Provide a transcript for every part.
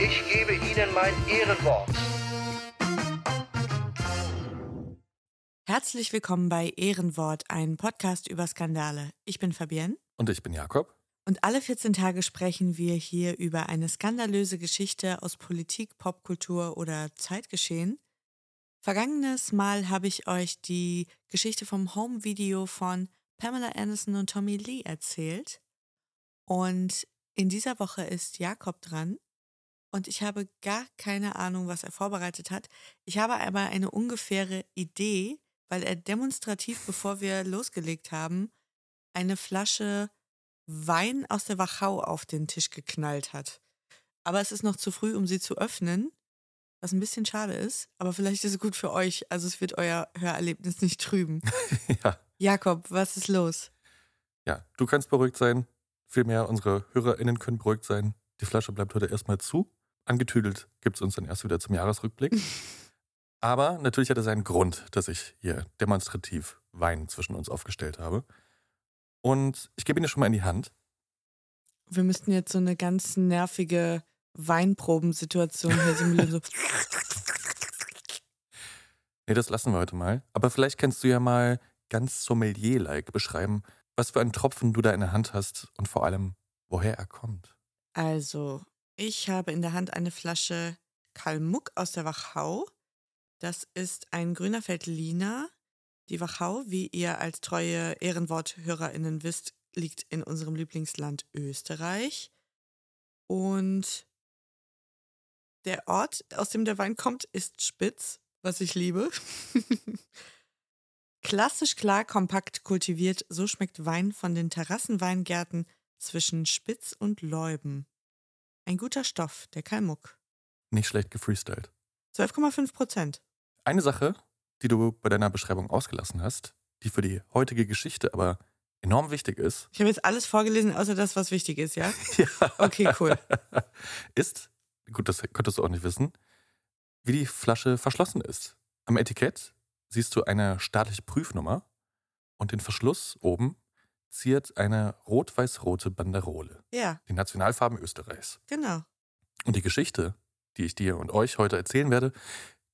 ich gebe Ihnen mein Ehrenwort. Herzlich willkommen bei Ehrenwort, ein Podcast über Skandale. Ich bin Fabienne. Und ich bin Jakob. Und alle 14 Tage sprechen wir hier über eine skandalöse Geschichte aus Politik, Popkultur oder Zeitgeschehen. Vergangenes Mal habe ich euch die Geschichte vom Home-Video von Pamela Anderson und Tommy Lee erzählt. Und in dieser Woche ist Jakob dran. Und ich habe gar keine Ahnung, was er vorbereitet hat. Ich habe aber eine ungefähre Idee, weil er demonstrativ, bevor wir losgelegt haben, eine Flasche Wein aus der Wachau auf den Tisch geknallt hat. Aber es ist noch zu früh, um sie zu öffnen, was ein bisschen schade ist. Aber vielleicht ist es gut für euch. Also es wird euer Hörerlebnis nicht trüben. ja. Jakob, was ist los? Ja, du kannst beruhigt sein. Vielmehr unsere HörerInnen können beruhigt sein. Die Flasche bleibt heute erstmal zu. Angetüdelt gibt es uns dann erst wieder zum Jahresrückblick. Aber natürlich hat es einen Grund, dass ich hier demonstrativ Wein zwischen uns aufgestellt habe. Und ich gebe ihn dir schon mal in die Hand. Wir müssten jetzt so eine ganz nervige Weinprobensituation hier simulieren. So. Nee, das lassen wir heute mal. Aber vielleicht kannst du ja mal ganz sommelier-like beschreiben, was für einen Tropfen du da in der Hand hast und vor allem, woher er kommt. Also, ich habe in der Hand eine Flasche Kalmuck aus der Wachau. Das ist ein grüner Veltliner. Die Wachau, wie ihr als treue Ehrenworthörerinnen wisst, liegt in unserem Lieblingsland Österreich. Und der Ort, aus dem der Wein kommt, ist Spitz, was ich liebe. Klassisch klar, kompakt kultiviert, so schmeckt Wein von den Terrassenweingärten zwischen Spitz und Leuben. Ein guter Stoff, der Kalmuck. Nicht schlecht gefreestylt. 12,5 Prozent. Eine Sache, die du bei deiner Beschreibung ausgelassen hast, die für die heutige Geschichte aber enorm wichtig ist. Ich habe jetzt alles vorgelesen, außer das, was wichtig ist, ja? ja. Okay, cool. Ist, gut, das könntest du auch nicht wissen, wie die Flasche verschlossen ist. Am Etikett siehst du eine staatliche Prüfnummer und den Verschluss oben ziert eine rot-weiß-rote Banderole. Ja. Die Nationalfarben Österreichs. Genau. Und die Geschichte, die ich dir und euch heute erzählen werde,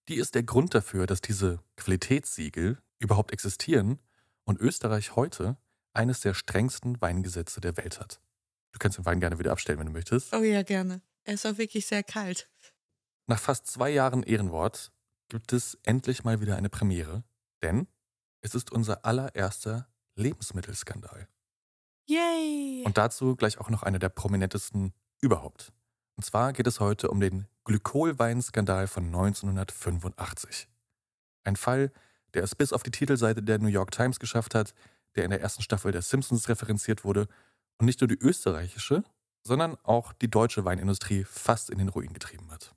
die ist der Grund dafür, dass diese Qualitätssiegel überhaupt existieren und Österreich heute eines der strengsten Weingesetze der Welt hat. Du kannst den Wein gerne wieder abstellen, wenn du möchtest. Oh ja, gerne. Er ist auch wirklich sehr kalt. Nach fast zwei Jahren Ehrenwort gibt es endlich mal wieder eine Premiere, denn es ist unser allererster Lebensmittelskandal. Yay! Und dazu gleich auch noch einer der prominentesten überhaupt. Und zwar geht es heute um den Glykolweinskandal von 1985. Ein Fall, der es bis auf die Titelseite der New York Times geschafft hat, der in der ersten Staffel der Simpsons referenziert wurde und nicht nur die österreichische, sondern auch die deutsche Weinindustrie fast in den Ruin getrieben hat.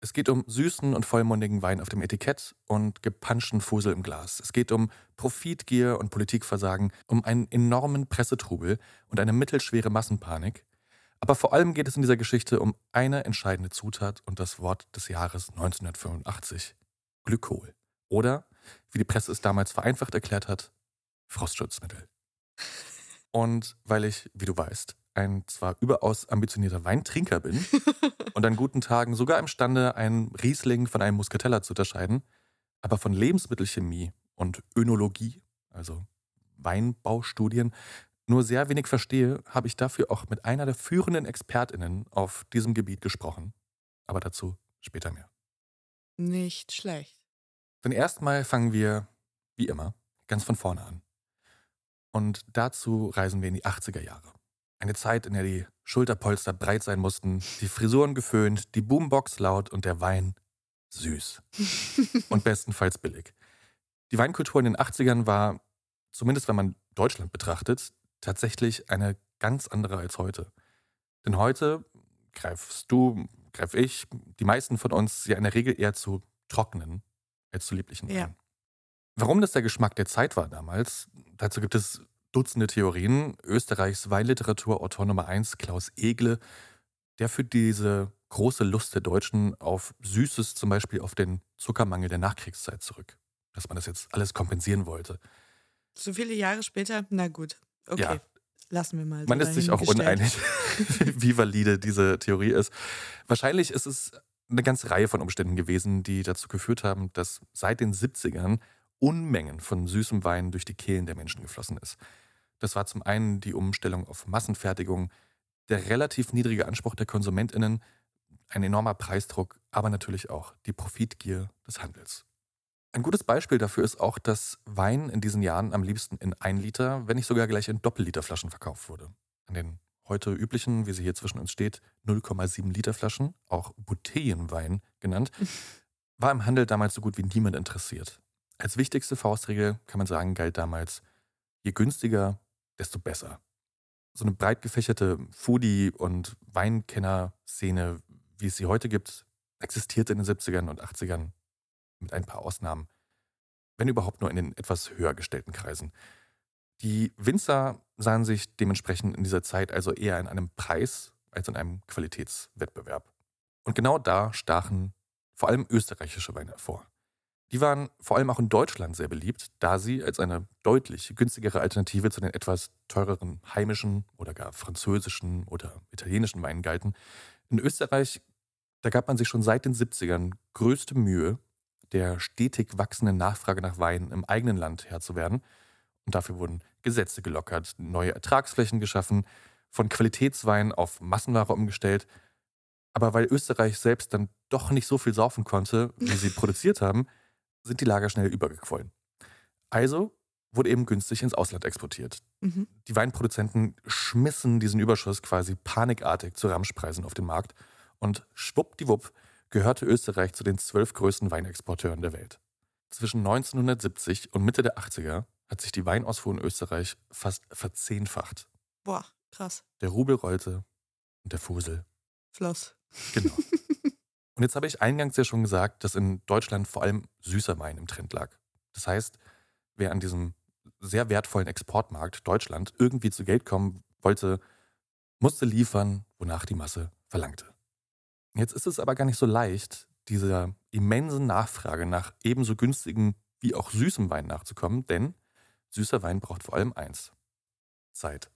Es geht um süßen und vollmundigen Wein auf dem Etikett und gepanschten Fusel im Glas. Es geht um Profitgier und Politikversagen, um einen enormen Pressetrubel und eine mittelschwere Massenpanik. Aber vor allem geht es in dieser Geschichte um eine entscheidende Zutat und das Wort des Jahres 1985. Glykol. Oder, wie die Presse es damals vereinfacht erklärt hat, Frostschutzmittel. Und weil ich, wie du weißt, ein zwar überaus ambitionierter Weintrinker bin und an guten Tagen sogar imstande, einen Riesling von einem Muscatella zu unterscheiden, aber von Lebensmittelchemie und Önologie, also Weinbaustudien, nur sehr wenig verstehe, habe ich dafür auch mit einer der führenden ExpertInnen auf diesem Gebiet gesprochen. Aber dazu später mehr. Nicht schlecht. Denn erstmal fangen wir, wie immer, ganz von vorne an. Und dazu reisen wir in die 80er Jahre. Eine Zeit, in der die Schulterpolster breit sein mussten, die Frisuren geföhnt, die Boombox laut und der Wein süß. und bestenfalls billig. Die Weinkultur in den 80ern war, zumindest wenn man Deutschland betrachtet, tatsächlich eine ganz andere als heute. Denn heute greifst du, greif ich, die meisten von uns ja in der Regel eher zu trockenen als zu lieblichen Weinen. Ja. Warum das der Geschmack der Zeit war damals, dazu gibt es Dutzende Theorien. Österreichs Weinliteraturautor Nummer 1, Klaus Egle, der führt diese große Lust der Deutschen auf Süßes, zum Beispiel auf den Zuckermangel der Nachkriegszeit zurück. Dass man das jetzt alles kompensieren wollte. So viele Jahre später, na gut. Okay. Ja. Lassen wir mal. so Man ist sich auch uneinig, wie valide diese Theorie ist. Wahrscheinlich ist es eine ganze Reihe von Umständen gewesen, die dazu geführt haben, dass seit den 70ern Unmengen von süßem Wein durch die Kehlen der Menschen geflossen ist. Das war zum einen die Umstellung auf Massenfertigung, der relativ niedrige Anspruch der KonsumentInnen, ein enormer Preisdruck, aber natürlich auch die Profitgier des Handels. Ein gutes Beispiel dafür ist auch, dass Wein in diesen Jahren am liebsten in 1 Liter, wenn nicht sogar gleich in Doppelliterflaschen verkauft wurde. An den heute üblichen, wie sie hier zwischen uns steht, 0,7 Liter Flaschen, auch Bouteillenwein genannt, war im Handel damals so gut wie niemand interessiert. Als wichtigste Faustregel kann man sagen, galt damals, je günstiger, desto besser. So eine breit gefächerte Foodie- und Weinkenner-Szene, wie es sie heute gibt, existierte in den 70ern und 80ern mit ein paar Ausnahmen, wenn überhaupt nur in den etwas höher gestellten Kreisen. Die Winzer sahen sich dementsprechend in dieser Zeit also eher in einem Preis als in einem Qualitätswettbewerb. Und genau da stachen vor allem österreichische Weine hervor. Die waren vor allem auch in Deutschland sehr beliebt, da sie als eine deutlich günstigere Alternative zu den etwas teureren heimischen oder gar französischen oder italienischen Weinen galten. In Österreich, da gab man sich schon seit den 70ern größte Mühe, der stetig wachsenden Nachfrage nach Wein im eigenen Land Herr zu werden. Und dafür wurden Gesetze gelockert, neue Ertragsflächen geschaffen, von Qualitätswein auf Massenware umgestellt. Aber weil Österreich selbst dann doch nicht so viel saufen konnte, wie sie produziert haben, sind die Lager schnell übergequollen. Also wurde eben günstig ins Ausland exportiert. Mhm. Die Weinproduzenten schmissen diesen Überschuss quasi panikartig zu Ramschpreisen auf den Markt und schwuppdiwupp gehörte Österreich zu den zwölf größten Weinexporteuren der Welt. Zwischen 1970 und Mitte der 80er hat sich die Weinausfuhr in Österreich fast verzehnfacht. Boah, krass. Der Rubel rollte und der Fusel. Floss. Genau. und jetzt habe ich eingangs ja schon gesagt, dass in Deutschland vor allem süßer Wein im Trend lag. Das heißt, wer an diesem sehr wertvollen Exportmarkt Deutschland irgendwie zu Geld kommen wollte, musste liefern, wonach die Masse verlangte. Jetzt ist es aber gar nicht so leicht, dieser immensen Nachfrage nach ebenso günstigen wie auch süßem Wein nachzukommen, denn süßer Wein braucht vor allem eins. Zeit.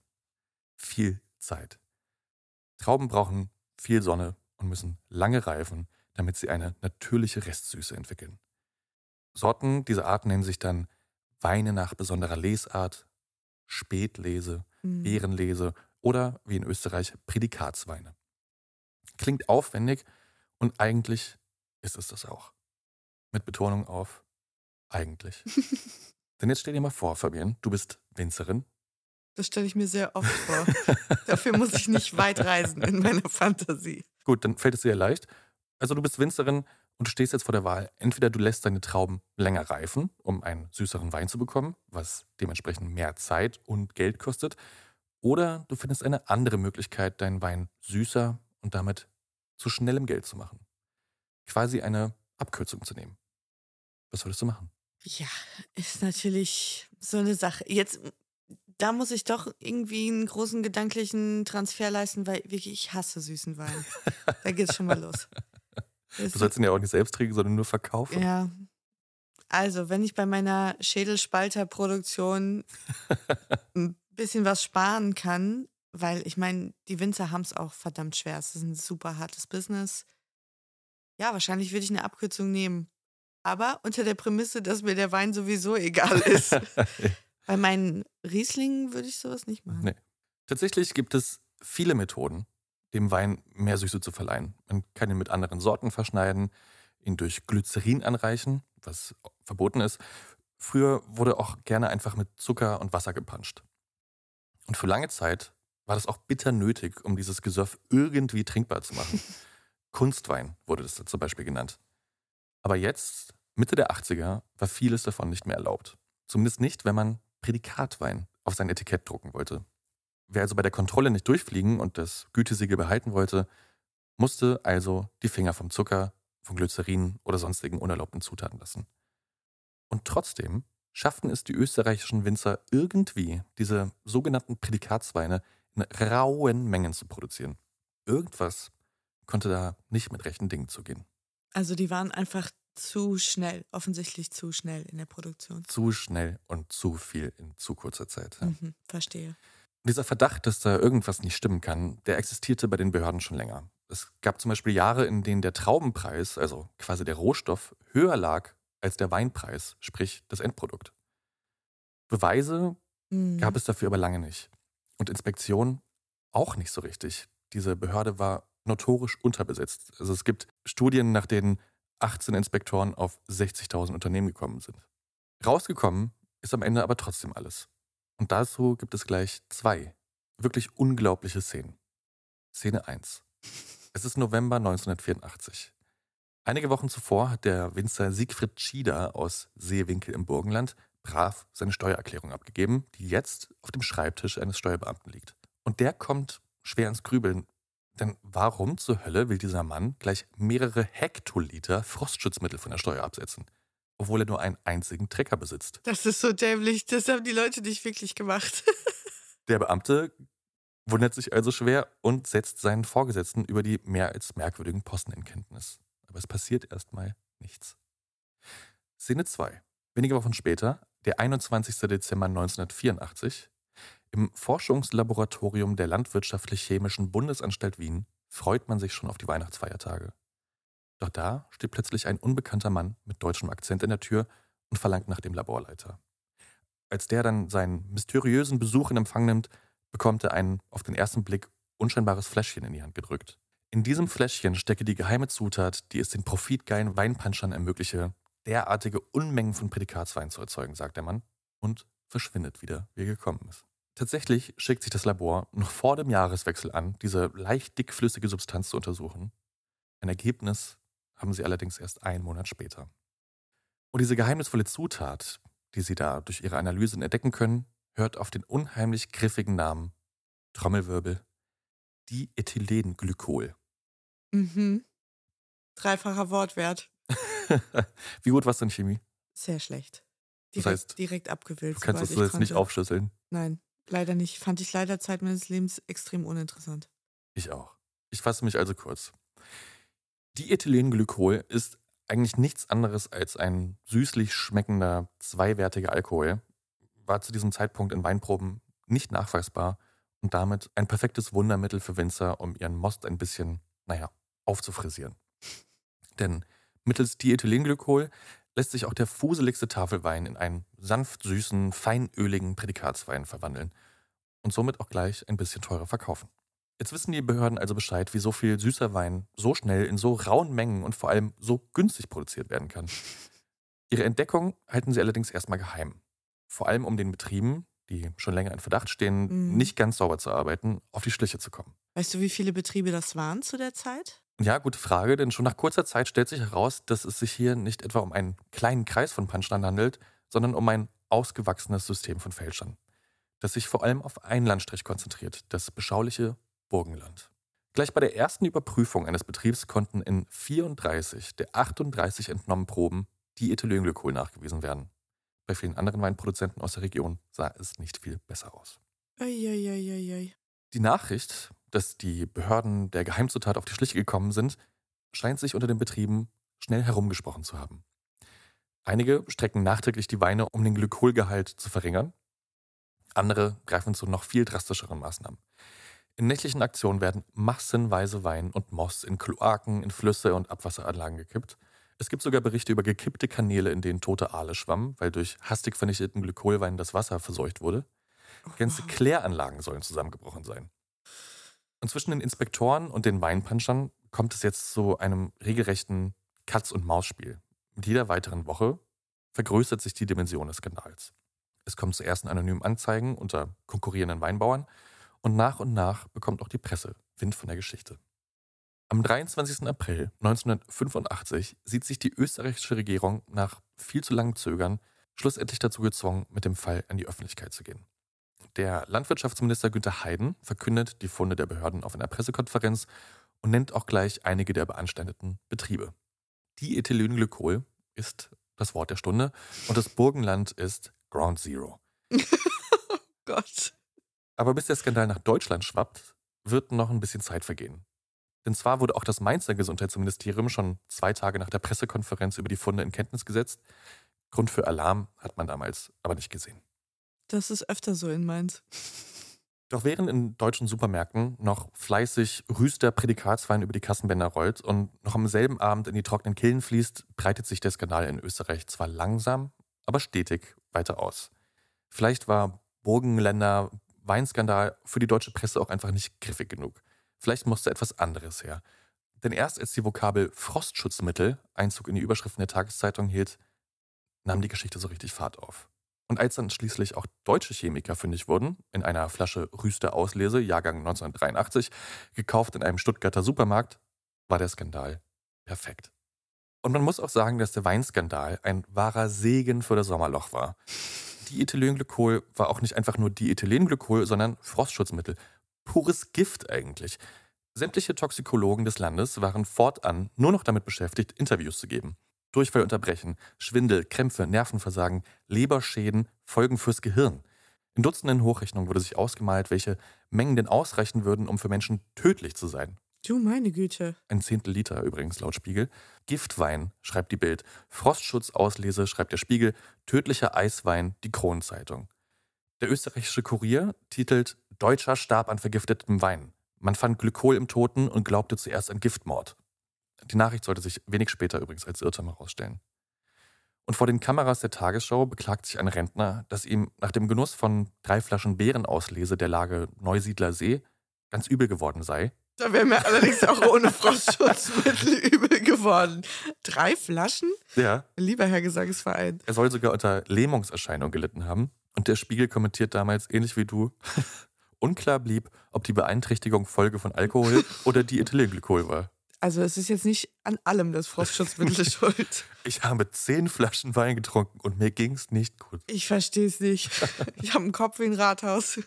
Viel Zeit. Trauben brauchen viel Sonne und müssen lange reifen, damit sie eine natürliche Restsüße entwickeln. Sorten dieser Art nennen sich dann Weine nach besonderer Lesart, Spätlese, Mhm. Ehrenlese oder wie in Österreich Prädikatsweine. Klingt aufwendig und eigentlich ist es das auch. Mit Betonung auf eigentlich. Denn jetzt stell dir mal vor, Fabian, du bist Winzerin. Das stelle ich mir sehr oft vor. Dafür muss ich nicht weit reisen in meiner Fantasie. Gut, dann fällt es dir leicht. Also du bist Winzerin und du stehst jetzt vor der Wahl. Entweder du lässt deine Trauben länger reifen, um einen süßeren Wein zu bekommen, was dementsprechend mehr Zeit und Geld kostet, oder du findest eine andere Möglichkeit, deinen Wein süßer und damit zu schnellem Geld zu machen. Quasi eine Abkürzung zu nehmen. Was würdest du machen? Ja, ist natürlich so eine Sache. Jetzt, da muss ich doch irgendwie einen großen gedanklichen Transfer leisten, weil wirklich, ich hasse süßen Wein. da geht's schon mal los. Das Du sollst ihn ja auch nicht selbst trinken, sondern nur verkaufen. Ja. Also, wenn ich bei meiner Schädelspalterproduktion ein bisschen was sparen kann, weil ich meine, die Winzer haben es auch verdammt schwer. Es ist ein super hartes Business. Ja, wahrscheinlich würde ich eine Abkürzung nehmen. Aber unter der Prämisse, dass mir der Wein sowieso egal ist. Bei meinen Rieslingen würde ich sowas nicht machen. Nee. Tatsächlich gibt es viele Methoden, dem Wein mehr Süße zu verleihen. Man kann ihn mit anderen Sorten verschneiden, ihn durch Glycerin anreichen, was verboten ist. Früher wurde auch gerne einfach mit Zucker und Wasser gepanscht. Und für lange Zeit war das auch bitter nötig, um dieses Gesöff irgendwie trinkbar zu machen. Kunstwein wurde das zum Beispiel genannt. Aber jetzt, Mitte der 80er, war vieles davon nicht mehr erlaubt. Zumindest nicht, wenn man Prädikatwein auf sein Etikett drucken wollte. Wer also bei der Kontrolle nicht durchfliegen und das Gütesiegel behalten wollte, musste also die Finger vom Zucker, von Glycerin oder sonstigen unerlaubten Zutaten lassen. Und trotzdem schafften es die österreichischen Winzer irgendwie, diese sogenannten Prädikatsweine in rauen Mengen zu produzieren. Irgendwas konnte da nicht mit rechten Dingen zugehen. Also die waren einfach zu schnell, offensichtlich zu schnell in der Produktion. Zu schnell und zu viel in zu kurzer Zeit. Ja. Mhm, verstehe. Dieser Verdacht, dass da irgendwas nicht stimmen kann, der existierte bei den Behörden schon länger. Es gab zum Beispiel Jahre, in denen der Traubenpreis, also quasi der Rohstoff, höher lag als der Weinpreis, sprich das Endprodukt. Beweise Mhm. gab es dafür aber lange nicht. Und Inspektion auch nicht so richtig. Diese Behörde war notorisch unterbesetzt. Also es gibt Studien, nach denen 18 Inspektoren auf 60.000 Unternehmen gekommen sind. Rausgekommen ist am Ende aber trotzdem alles. Und dazu gibt es gleich zwei wirklich unglaubliche Szenen. Szene 1. Es ist November 1984. Einige Wochen zuvor hat der Winzer Siegfried Schieder aus Seewinkel im Burgenland brav seine Steuererklärung abgegeben, die jetzt auf dem Schreibtisch eines Steuerbeamten liegt. Und der kommt schwer ins Grübeln. Denn warum zur Hölle will dieser Mann gleich mehrere Hektoliter Frostschutzmittel von der Steuer absetzen, obwohl er nur einen einzigen Trecker besitzt? Das ist so dämlich. Das haben die Leute nicht wirklich gemacht. Der Beamte wundert sich also schwer und setzt seinen Vorgesetzten über die mehr als merkwürdigen Posten in Kenntnis. Aber es passiert erstmal nichts. Szene 2. Wenige Wochen später, der 21. Dezember 1984, im Forschungslaboratorium der Landwirtschaftlich-Chemischen Bundesanstalt Wien freut man sich schon auf die Weihnachtsfeiertage. Doch da steht plötzlich ein unbekannter Mann mit deutschem Akzent in der Tür und verlangt nach dem Laborleiter. Als der dann seinen mysteriösen Besuch in Empfang nimmt, bekommt er ein auf den ersten Blick unscheinbares Fläschchen in die Hand gedrückt. In diesem Fläschchen stecke die geheime Zutat, die es den profitgeilen Weinpanschern ermögliche, derartige Unmengen von Prädikatswein zu erzeugen, sagt der Mann und verschwindet wieder, wie er gekommen ist. Tatsächlich schickt sich das Labor noch vor dem Jahreswechsel an, diese leicht dickflüssige Substanz zu untersuchen. Ein Ergebnis haben sie allerdings erst einen Monat später. Und diese geheimnisvolle Zutat, die sie da durch ihre Analysen entdecken können, hört auf den unheimlich griffigen Namen Trommelwirbel Diethylenglykol. Mhm. Dreifacher Wortwert. Wie gut warst du in Chemie? Sehr schlecht. Das Direkt, heißt, direkt abgewählt. Du kannst das jetzt nicht konnte. aufschlüsseln. Nein, leider nicht. Fand ich leider Zeit meines Lebens extrem uninteressant. Ich auch. Ich fasse mich also kurz. Diethylenglykol ist eigentlich nichts anderes als ein süßlich schmeckender, zweiwertiger Alkohol, war zu diesem Zeitpunkt in Weinproben nicht nachweisbar und damit ein perfektes Wundermittel für Winzer, um ihren Most ein bisschen, naja, aufzufrisieren. Denn mittels Diethylenglykol lässt sich auch der fuseligste Tafelwein in einen sanft süßen, feinöligen Prädikatswein verwandeln und somit auch gleich ein bisschen teurer verkaufen. Jetzt wissen die Behörden also Bescheid, wie so viel süßer Wein so schnell in so rauen Mengen und vor allem so günstig produziert werden kann. Ihre Entdeckung halten sie allerdings erstmal geheim. Vor allem um den Betrieben, die schon länger in Verdacht stehen, Mhm. nicht ganz sauber zu arbeiten, auf die Schliche zu kommen. Weißt du, wie viele Betriebe das waren zu der Zeit? Ja, gute Frage, denn schon nach kurzer Zeit stellt sich heraus, dass es sich hier nicht etwa um einen kleinen Kreis von Punchline handelt, sondern um ein ausgewachsenes System von Fälschern, das sich vor allem auf einen Landstrich konzentriert, das beschauliche Burgenland. Gleich bei der ersten Überprüfung eines Betriebs konnten in 34 der 38 entnommenen Proben die Ethylenglykol nachgewiesen werden. Bei vielen anderen Weinproduzenten aus der Region sah es nicht viel besser aus. Eieieiei. Die Nachricht, dass die Behörden der Geheimzutat auf die Schliche gekommen sind, scheint sich unter den Betrieben schnell herumgesprochen zu haben. Einige strecken nachträglich die Weine, um den Glykolgehalt zu verringern. Andere greifen zu noch viel drastischeren Maßnahmen. In nächtlichen Aktionen werden massenweise Wein und Most in Kloaken, in Flüsse und Abwasseranlagen gekippt. Es gibt sogar Berichte über gekippte Kanäle, in denen tote Aale schwammen, weil durch hastig vernichteten Glykolwein das Wasser verseucht wurde. Ganze Kläranlagen sollen zusammengebrochen sein. Und zwischen den Inspektoren und den Weinpanschern kommt es jetzt zu einem regelrechten Katz-und-Maus-Spiel. Mit jeder weiteren Woche vergrößert sich die Dimension des Skandals. Es kommt zu ersten anonymen Anzeigen unter konkurrierenden Weinbauern und nach und nach bekommt auch die Presse Wind von der Geschichte. Am 23. April 1985 sieht sich die österreichische Regierung nach viel zu langem Zögern schlussendlich dazu gezwungen, mit dem Fall an die Öffentlichkeit zu gehen. Der Landwirtschaftsminister Günther Heiden verkündet die Funde der Behörden auf einer Pressekonferenz und nennt auch gleich einige der beanstandeten Betriebe. Diethylenglycol ist das Wort der Stunde und das Burgenland ist Ground Zero. oh Gott. Aber bis der Skandal nach Deutschland schwappt, wird noch ein bisschen Zeit vergehen. Denn zwar wurde auch das Mainzer Gesundheitsministerium schon zwei Tage nach der Pressekonferenz über die Funde in Kenntnis gesetzt. Grund für Alarm hat man damals aber nicht gesehen. Das ist öfter so in Mainz. Doch während in deutschen Supermärkten noch fleißig Rüster Prädikatswein über die Kassenbänder rollt und noch am selben Abend in die trockenen Killen fließt, breitet sich der Skandal in Österreich zwar langsam, aber stetig weiter aus. Vielleicht war Burgenländer Weinskandal für die deutsche Presse auch einfach nicht griffig genug. Vielleicht musste etwas anderes her. Denn erst als die Vokabel Frostschutzmittel Einzug in die Überschriften der Tageszeitung hielt, nahm die Geschichte so richtig Fahrt auf. Und als dann schließlich auch deutsche Chemiker fündig wurden, in einer Flasche Rüster Auslese, Jahrgang 1983, gekauft in einem Stuttgarter Supermarkt, war der Skandal perfekt. Und man muss auch sagen, dass der Weinskandal ein wahrer Segen für das Sommerloch war. Diethylenglykol war auch nicht einfach nur Diethylenglykol, sondern Frostschutzmittel. Pures Gift eigentlich. Sämtliche Toxikologen des Landes waren fortan nur noch damit beschäftigt, Interviews zu geben. Durchfall unterbrechen, Schwindel, Krämpfe, Nervenversagen, Leberschäden, Folgen fürs Gehirn. In Dutzenden Hochrechnungen wurde sich ausgemalt, welche Mengen denn ausreichen würden, um für Menschen tödlich zu sein. Du meine Güte. Ein Zehntel Liter übrigens laut Spiegel. Giftwein, schreibt die Bild. Frostschutzauslese, schreibt der Spiegel. Tödlicher Eiswein, die Kronenzeitung. Der österreichische Kurier titelt Deutscher starb an vergiftetem Wein. Man fand Glykol im Toten und glaubte zuerst an Giftmord. Die Nachricht sollte sich wenig später übrigens als Irrtum herausstellen. Und vor den Kameras der Tagesschau beklagt sich ein Rentner, dass ihm nach dem Genuss von drei Flaschen Beerenauslese der Lage Neusiedler See ganz übel geworden sei da wäre mir allerdings auch ohne Frostschutzmittel übel geworden. Drei Flaschen? Ja. Lieber Herr Gesangsverein. Er soll sogar unter Lähmungserscheinungen gelitten haben. Und der Spiegel kommentiert damals, ähnlich wie du, unklar blieb, ob die Beeinträchtigung Folge von Alkohol oder die Ethylenglycol war. Also es ist jetzt nicht an allem das Frostschutzmittel schuld. Ich habe zehn Flaschen Wein getrunken und mir ging es nicht gut. Ich verstehe es nicht. Ich habe einen Kopf wie ein Rathaus.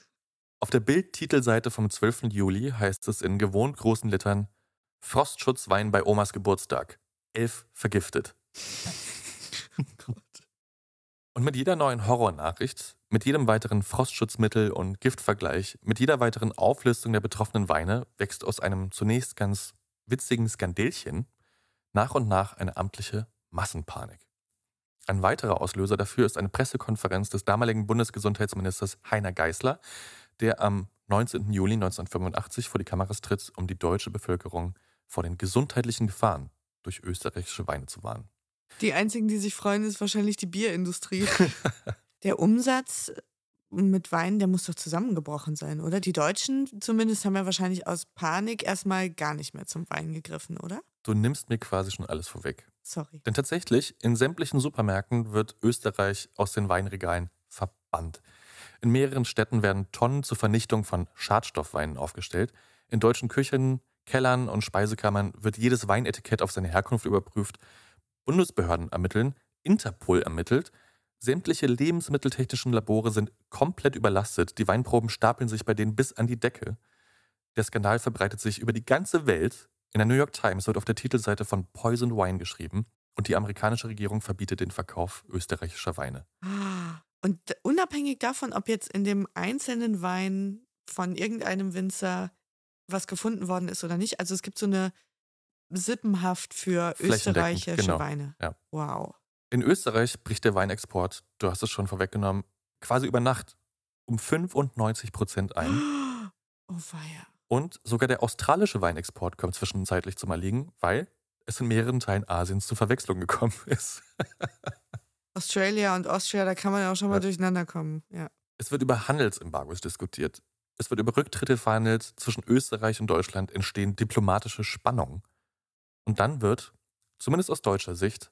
Auf der Bild-Titelseite vom 12. Juli heißt es in gewohnt großen Lettern Frostschutzwein bei Omas Geburtstag. Elf vergiftet. oh und mit jeder neuen Horrornachricht, mit jedem weiteren Frostschutzmittel und Giftvergleich, mit jeder weiteren Auflistung der betroffenen Weine wächst aus einem zunächst ganz witzigen Skandälchen nach und nach eine amtliche Massenpanik. Ein weiterer Auslöser dafür ist eine Pressekonferenz des damaligen Bundesgesundheitsministers Heiner Geißler, der am 19. Juli 1985 vor die Kameras tritt, um die deutsche Bevölkerung vor den gesundheitlichen Gefahren durch österreichische Weine zu warnen. Die einzigen, die sich freuen, ist wahrscheinlich die Bierindustrie. der Umsatz mit Wein, der muss doch zusammengebrochen sein, oder? Die Deutschen zumindest haben ja wahrscheinlich aus Panik erstmal gar nicht mehr zum Wein gegriffen, oder? Du nimmst mir quasi schon alles vorweg. Sorry. Denn tatsächlich, in sämtlichen Supermärkten wird Österreich aus den Weinregalen verbannt. In mehreren Städten werden Tonnen zur Vernichtung von Schadstoffweinen aufgestellt. In deutschen Küchen, Kellern und Speisekammern wird jedes Weinetikett auf seine Herkunft überprüft. Bundesbehörden ermitteln, Interpol ermittelt. Sämtliche lebensmitteltechnischen Labore sind komplett überlastet. Die Weinproben stapeln sich bei denen bis an die Decke. Der Skandal verbreitet sich über die ganze Welt. In der New York Times wird auf der Titelseite von Poison Wine geschrieben und die amerikanische Regierung verbietet den Verkauf österreichischer Weine. Ah. Und unabhängig davon, ob jetzt in dem einzelnen Wein von irgendeinem Winzer was gefunden worden ist oder nicht, also es gibt so eine Sippenhaft für österreichische genau. Weine. Ja. Wow. In Österreich bricht der Weinexport, du hast es schon vorweggenommen, quasi über Nacht um 95 Prozent ein. Oh weia. Und sogar der australische Weinexport kommt zwischenzeitlich zum Erliegen, weil es in mehreren Teilen Asiens zu Verwechslung gekommen ist. Australia und Austria, da kann man ja auch schon mal Ja. durcheinander kommen. Ja. Es wird über Handelsembargos diskutiert. Es wird über Rücktritte verhandelt. Zwischen Österreich und Deutschland entstehen diplomatische Spannungen. Und dann wird, zumindest aus deutscher Sicht,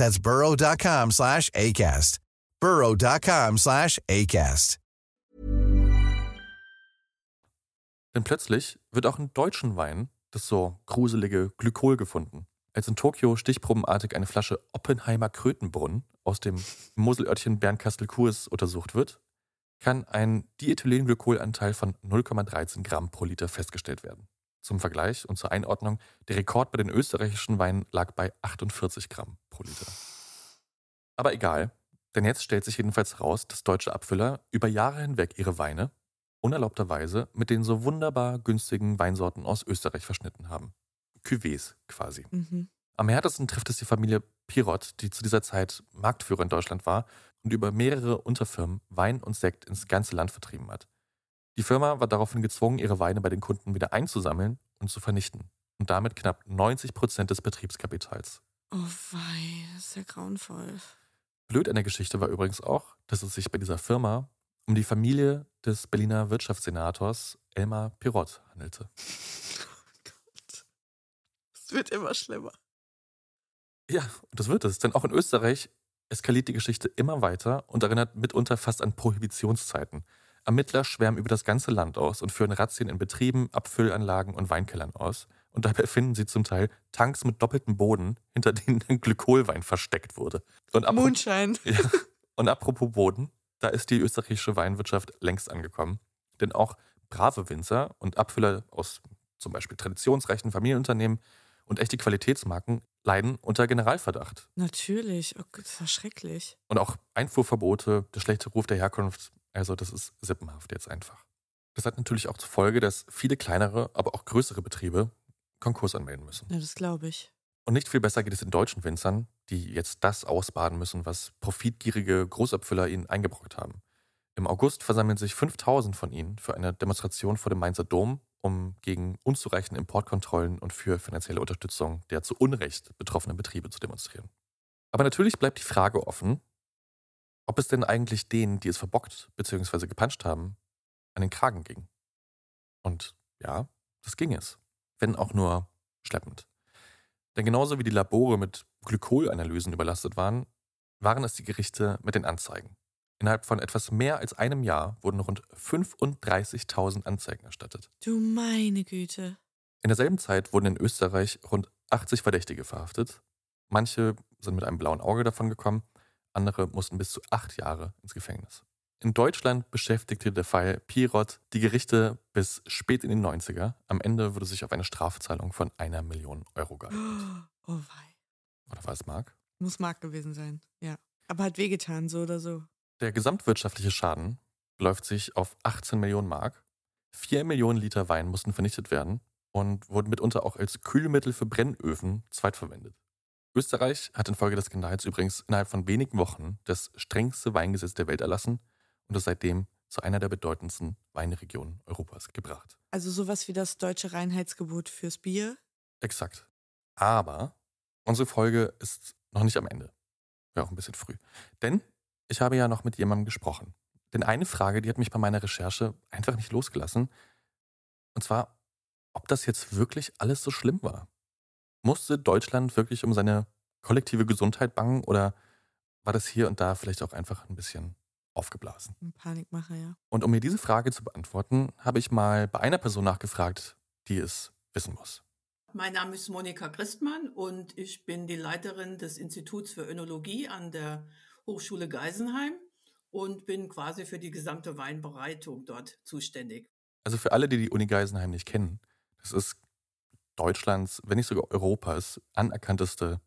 That's burrow.com slash ACAST. burrow.com slash ACAST. Denn plötzlich wird auch in deutschen Wein das so gruselige Glykol gefunden. Als in Tokio stichprobenartig eine Flasche Oppenheimer Krötenbrunn aus dem Moselörtchen Bernkastel-Kurs untersucht wird, kann ein Diethylenglykolanteil von 0,13 Gramm pro Liter festgestellt werden. Zum Vergleich und zur Einordnung, der Rekord bei den österreichischen Weinen lag bei 48 Gramm pro Liter. Aber egal, denn jetzt stellt sich jedenfalls heraus, dass deutsche Abfüller über Jahre hinweg ihre Weine unerlaubterweise mit den so wunderbar günstigen Weinsorten aus Österreich verschnitten haben. Cuvées quasi. Mhm. Am härtesten trifft es die Familie Pirot, die zu dieser Zeit Marktführer in Deutschland war und über mehrere Unterfirmen Wein und Sekt ins ganze Land vertrieben hat. Die Firma war daraufhin gezwungen, ihre Weine bei den Kunden wieder einzusammeln und zu vernichten und damit knapp 90 Prozent des Betriebskapitals. Oh wei, das ist ja grauenvoll. Blöd an der Geschichte war übrigens auch, dass es sich bei dieser Firma um die Familie des Berliner Wirtschaftssenators Elmar Pirot handelte. Oh Gott. Es wird immer schlimmer. Ja, und das wird es, denn auch in Österreich eskaliert die Geschichte immer weiter und erinnert mitunter fast an Prohibitionszeiten. Ermittler schwärmen über das ganze Land aus und führen Razzien in Betrieben, Abfüllanlagen und Weinkellern aus. Und dabei finden sie zum Teil Tanks mit doppeltem Boden, hinter denen ein Glykolwein versteckt wurde. Und apropos, Mondschein. ja, und apropos Boden, da ist die österreichische Weinwirtschaft längst angekommen. Denn auch brave Winzer und Abfüller aus zum Beispiel traditionsreichen Familienunternehmen und echte Qualitätsmarken leiden unter Generalverdacht. Natürlich. Oh Gott, das ist ja schrecklich. Und auch Einfuhrverbote, der schlechte Ruf der Herkunft, also das ist sippenhaft jetzt einfach. Das hat natürlich auch zur Folge, dass viele kleinere, aber auch größere Betriebe Konkurs anmelden müssen. Ja, das glaube ich. Und nicht viel besser geht es den deutschen Winzern, die jetzt das ausbaden müssen, was profitgierige Großabfüller ihnen eingebrockt haben. Im August versammeln sich 5000 von ihnen für eine Demonstration vor dem Mainzer Dom, um gegen unzureichende Importkontrollen und für finanzielle Unterstützung der zu Unrecht betroffenen Betriebe zu demonstrieren. Aber natürlich bleibt die Frage offen, ob es denn eigentlich denen, die es verbockt bzw. gepanscht haben, an den Kragen ging. Und ja, das ging es, wenn auch nur schleppend. Denn genauso wie die Labore mit Glykolanalysen überlastet waren, waren es die Gerichte mit den Anzeigen. Innerhalb von etwas mehr als einem Jahr wurden rund 35.000 Anzeigen erstattet. Du meine Güte. In derselben Zeit wurden in Österreich rund 80 Verdächtige verhaftet. Manche sind mit einem blauen Auge davon gekommen, andere mussten bis zu acht Jahre ins Gefängnis. In Deutschland beschäftigte der Fall Pirot die Gerichte bis spät in den 90er. Am Ende wurde sich auf eine Strafzahlung von einer Million Euro geeinigt. Oh wei. Oder war es Mark? Muss Mark gewesen sein. Ja. Aber hat wehgetan, so oder so. Der gesamtwirtschaftliche Schaden beläuft sich auf 18 Millionen Mark. Vier Millionen Liter Wein mussten vernichtet werden und wurden mitunter auch als Kühlmittel für Brennöfen zweitverwendet. Österreich hat infolge des Skandals übrigens innerhalb von wenigen Wochen das strengste Weingesetz der Welt erlassen und es seitdem zu einer der bedeutendsten Weinregionen Europas gebracht. Also sowas wie das deutsche Reinheitsgebot fürs Bier. Exakt. Aber unsere Folge ist noch nicht am Ende. Wäre auch ein bisschen früh. Denn ich habe ja noch mit jemandem gesprochen. Denn eine Frage, die hat mich bei meiner Recherche einfach nicht losgelassen. Und zwar, ob das jetzt wirklich alles so schlimm war. Musste Deutschland wirklich um seine kollektive Gesundheit bangen oder war das hier und da vielleicht auch einfach ein bisschen aufgeblasen? Ein Panikmacher, ja. Und um mir diese Frage zu beantworten, habe ich mal bei einer Person nachgefragt, die es wissen muss. Mein Name ist Monika Christmann und ich bin die Leiterin des Instituts für Önologie an der Hochschule Geisenheim und bin quasi für die gesamte Weinbereitung dort zuständig. Also für alle, die die Uni Geisenheim nicht kennen, das ist Deutschlands, wenn nicht sogar Europas, anerkannteste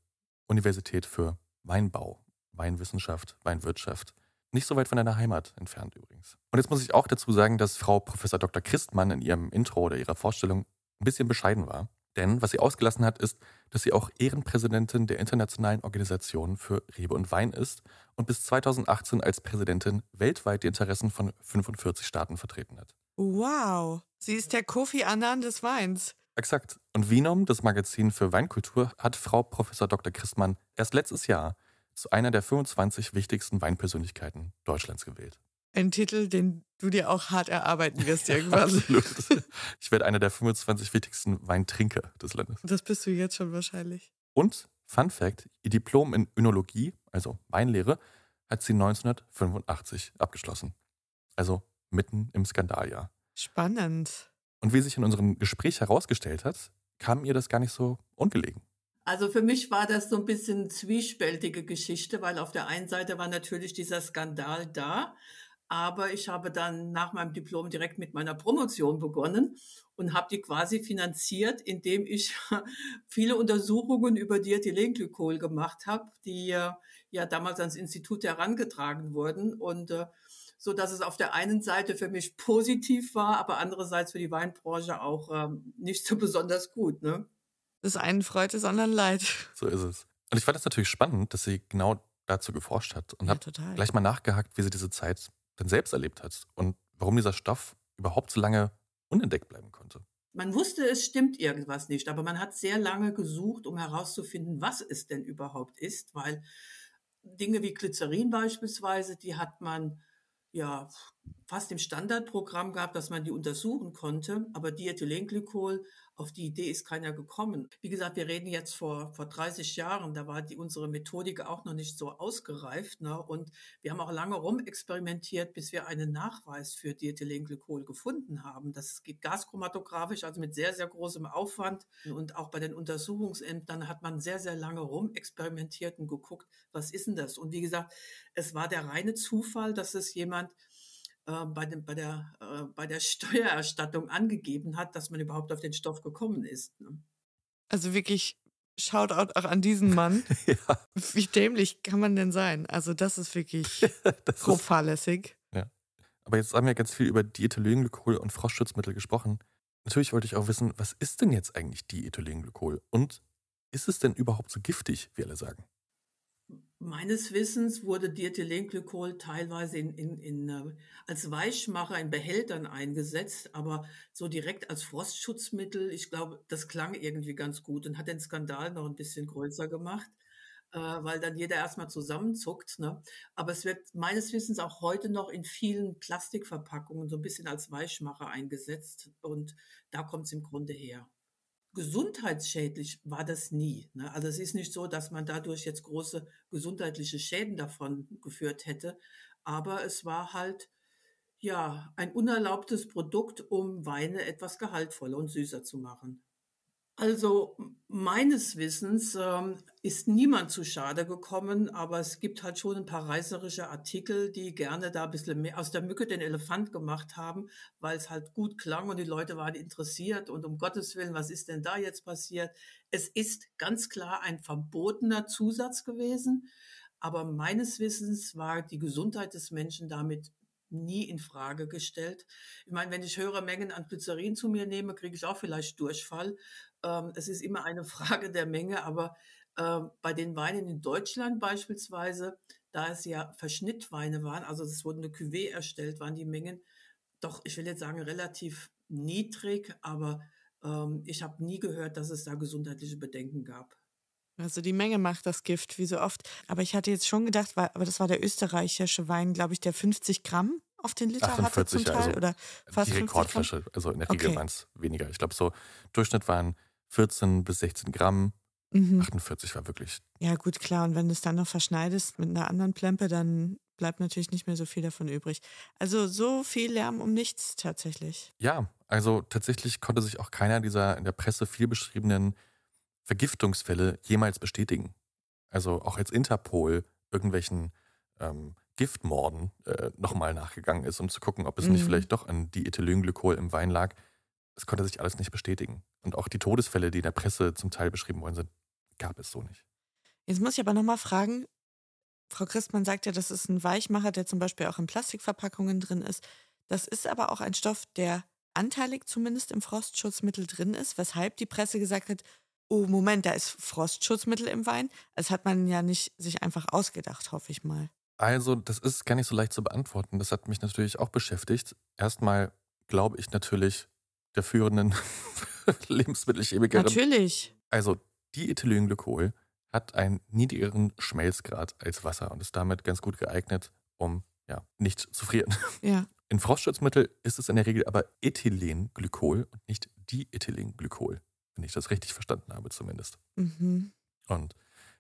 Universität für Weinbau, Weinwissenschaft, Weinwirtschaft. Nicht so weit von deiner Heimat entfernt übrigens. Und jetzt muss ich auch dazu sagen, dass Frau Professor Dr. Christmann in ihrem Intro oder ihrer Vorstellung ein bisschen bescheiden war. Denn was sie ausgelassen hat, ist, dass sie auch Ehrenpräsidentin der Internationalen Organisation für Rebe und Wein ist und bis 2018 als Präsidentin weltweit die Interessen von 45 Staaten vertreten hat. Wow, sie ist der Kofi Annan des Weins. Exakt. Und Vinom, das Magazin für Weinkultur, hat Frau Professor Dr. Christmann erst letztes Jahr zu einer der 25 wichtigsten Weinpersönlichkeiten Deutschlands gewählt. Ein Titel, den du dir auch hart erarbeiten wirst irgendwann. Absolut. Ich werde einer der 25 wichtigsten Weintrinker des Landes. Das bist du jetzt schon wahrscheinlich. Und, Fun Fact, ihr Diplom in Önologie, also Weinlehre, hat sie 1985 abgeschlossen. Also mitten im Skandaljahr. Spannend. Und wie sich in unserem Gespräch herausgestellt hat, kam ihr das gar nicht so ungelegen. Also für mich war das so ein bisschen zwiespältige Geschichte, weil auf der einen Seite war natürlich dieser Skandal da, aber ich habe dann nach meinem Diplom direkt mit meiner Promotion begonnen und habe die quasi finanziert, indem ich viele Untersuchungen über Diethylenglycol gemacht habe, die ja damals ans Institut herangetragen wurden und äh, so dass es auf der einen Seite für mich positiv war, aber andererseits für die Weinbranche auch ähm, nicht so besonders gut. Ne? Das einen freut, das anderen leid. So ist es. Und ich fand es natürlich spannend, dass sie genau dazu geforscht hat und ja, habe gleich mal nachgehakt, wie sie diese Zeit dann selbst erlebt hat und warum dieser Stoff überhaupt so lange unentdeckt bleiben konnte. Man wusste, es stimmt irgendwas nicht, aber man hat sehr lange gesucht, um herauszufinden, was es denn überhaupt ist, weil Dinge wie Glycerin beispielsweise, die hat man ja fast im Standardprogramm gehabt, dass man die untersuchen konnte, aber Diethylenglykol auf die Idee ist keiner gekommen. Wie gesagt, wir reden jetzt vor, vor 30 Jahren, da war die, unsere Methodik auch noch nicht so ausgereift. Ne? Und wir haben auch lange rumexperimentiert, bis wir einen Nachweis für Diethylenglykol gefunden haben. Das geht gaschromatografisch, also mit sehr, sehr großem Aufwand. Und auch bei den Untersuchungsämtern hat man sehr, sehr lange rumexperimentiert und geguckt, was ist denn das? Und wie gesagt, es war der reine Zufall, dass es jemand äh, bei, dem, bei, der, äh, bei der Steuererstattung angegeben hat, dass man überhaupt auf den Stoff gekommen ist. Ne? Also wirklich Shoutout auch an diesen Mann. ja. Wie dämlich kann man denn sein? Also das ist wirklich das grob ist, fahrlässig. Ja. Aber jetzt haben wir ganz viel über Diethylenglykol und Frostschutzmittel gesprochen. Natürlich wollte ich auch wissen, was ist denn jetzt eigentlich Diethylenglykol? Und ist es denn überhaupt so giftig, wie alle sagen? Meines Wissens wurde Diethylenglykol teilweise in, in, in, äh, als Weichmacher in Behältern eingesetzt, aber so direkt als Frostschutzmittel, ich glaube, das klang irgendwie ganz gut und hat den Skandal noch ein bisschen größer gemacht, äh, weil dann jeder erstmal zusammenzuckt. Ne? Aber es wird meines Wissens auch heute noch in vielen Plastikverpackungen so ein bisschen als Weichmacher eingesetzt und da kommt es im Grunde her gesundheitsschädlich war das nie. Ne? Also es ist nicht so, dass man dadurch jetzt große gesundheitliche Schäden davon geführt hätte, aber es war halt ja ein unerlaubtes Produkt, um Weine etwas gehaltvoller und süßer zu machen. Also meines Wissens ähm, ist niemand zu Schade gekommen, aber es gibt halt schon ein paar reißerische Artikel, die gerne da ein bisschen mehr aus der Mücke den Elefant gemacht haben, weil es halt gut klang und die Leute waren interessiert und um Gottes Willen, was ist denn da jetzt passiert? Es ist ganz klar ein verbotener Zusatz gewesen, aber meines Wissens war die Gesundheit des Menschen damit nie in Frage gestellt. Ich meine, wenn ich höhere Mengen an Glycerin zu mir nehme, kriege ich auch vielleicht Durchfall. Ähm, es ist immer eine Frage der Menge, aber äh, bei den Weinen in Deutschland beispielsweise, da es ja Verschnittweine waren, also es wurde eine Cuvée erstellt, waren die Mengen doch, ich will jetzt sagen, relativ niedrig, aber ähm, ich habe nie gehört, dass es da gesundheitliche Bedenken gab. Also die Menge macht das Gift, wie so oft. Aber ich hatte jetzt schon gedacht, aber das war der österreichische Wein, glaube ich, der 50 Gramm auf den Liter 48, hatte zum Teil also oder fast die Rekordflasche. Also in der Regel okay. waren es weniger. Ich glaube, so Durchschnitt waren 14 bis 16 Gramm. Mhm. 48 war wirklich. Ja, gut, klar. Und wenn du es dann noch verschneidest mit einer anderen Plempe, dann bleibt natürlich nicht mehr so viel davon übrig. Also so viel Lärm um nichts tatsächlich. Ja, also tatsächlich konnte sich auch keiner dieser in der Presse viel beschriebenen Vergiftungsfälle jemals bestätigen. Also auch als Interpol irgendwelchen ähm, Giftmorden äh, nochmal nachgegangen ist, um zu gucken, ob es mhm. nicht vielleicht doch an Diethylenglykol im Wein lag. Das konnte sich alles nicht bestätigen. Und auch die Todesfälle, die in der Presse zum Teil beschrieben worden sind, gab es so nicht. Jetzt muss ich aber nochmal fragen, Frau Christmann sagt ja, das ist ein Weichmacher, der zum Beispiel auch in Plastikverpackungen drin ist. Das ist aber auch ein Stoff, der anteilig zumindest im Frostschutzmittel drin ist, weshalb die Presse gesagt hat, oh Moment, da ist Frostschutzmittel im Wein. Das hat man ja nicht sich einfach ausgedacht, hoffe ich mal. Also, das ist gar nicht so leicht zu beantworten. Das hat mich natürlich auch beschäftigt. Erstmal glaube ich natürlich der führenden Lebensmittelchemikerin. Natürlich. Also, Diethylenglycol hat einen niedrigeren Schmelzgrad als Wasser und ist damit ganz gut geeignet, um ja, nicht zu frieren. Ja. In Frostschutzmittel ist es in der Regel aber Ethylenglykol und nicht Diethylenglykol, wenn ich das richtig verstanden habe zumindest. Mhm. Und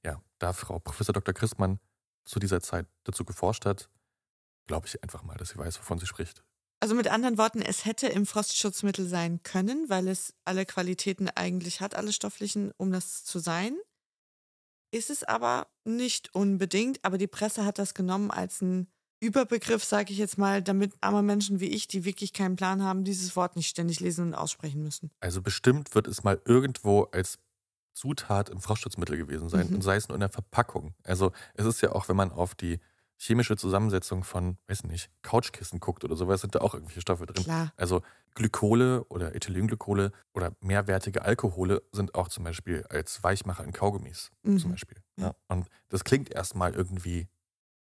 ja, da Frau Professor Dr. Christmann zu dieser Zeit dazu geforscht hat, glaube ich einfach mal, dass sie weiß, wovon sie spricht. Also mit anderen Worten, es hätte im Frostschutzmittel sein können, weil es alle Qualitäten eigentlich hat, alle stofflichen, um das zu sein. Ist es aber nicht unbedingt, aber die Presse hat das genommen als ein Überbegriff, sage ich jetzt mal, damit arme Menschen wie ich, die wirklich keinen Plan haben, dieses Wort nicht ständig lesen und aussprechen müssen. Also bestimmt wird es mal irgendwo als Zutat im Frostschutzmittel gewesen sein Mhm. und sei es nur in der Verpackung. Also es ist ja auch, wenn man auf die chemische Zusammensetzung von, weiß nicht, Couchkissen guckt oder sowas, sind da auch irgendwelche Stoffe drin. Klar. Also Glykole oder Ethylenglykole oder mehrwertige Alkohole sind auch zum Beispiel als Weichmacher in Kaugummis Mhm. zum Beispiel. Ja. Ja. Und das klingt erstmal irgendwie